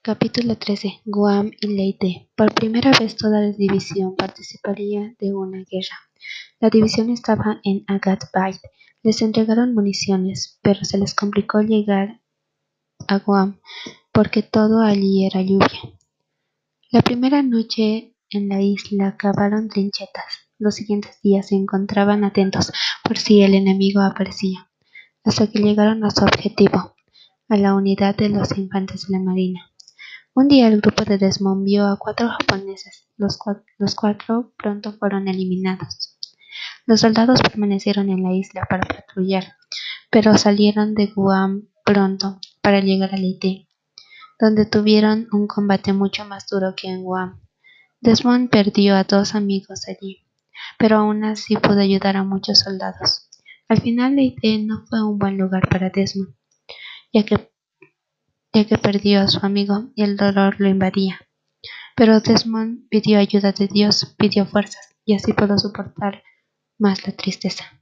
Capítulo 13. Guam y Leyte. Por primera vez toda la división participaría de una guerra. La división estaba en Agat Bayt. Les entregaron municiones, pero se les complicó llegar a Guam porque todo allí era lluvia. La primera noche en la isla cavaron trinchetas. Los siguientes días se encontraban atentos por si el enemigo aparecía, hasta que llegaron a su objetivo, a la unidad de los infantes de la marina. Un día el grupo de Desmond vio a cuatro japoneses. Los, cuatro pronto fueron eliminados. Los soldados permanecieron en la isla para patrullar, pero salieron de Guam pronto para llegar a Leyte, donde tuvieron un combate mucho más duro que en Guam. Desmond perdió a dos amigos allí, pero aún así pudo ayudar a muchos soldados. Al final Leyte no fue un buen lugar para Desmond, ya que ya que perdió a su amigo y el dolor lo invadía. Pero Desmond pidió ayuda de Dios, pidió fuerzas, y así pudo soportar más la tristeza.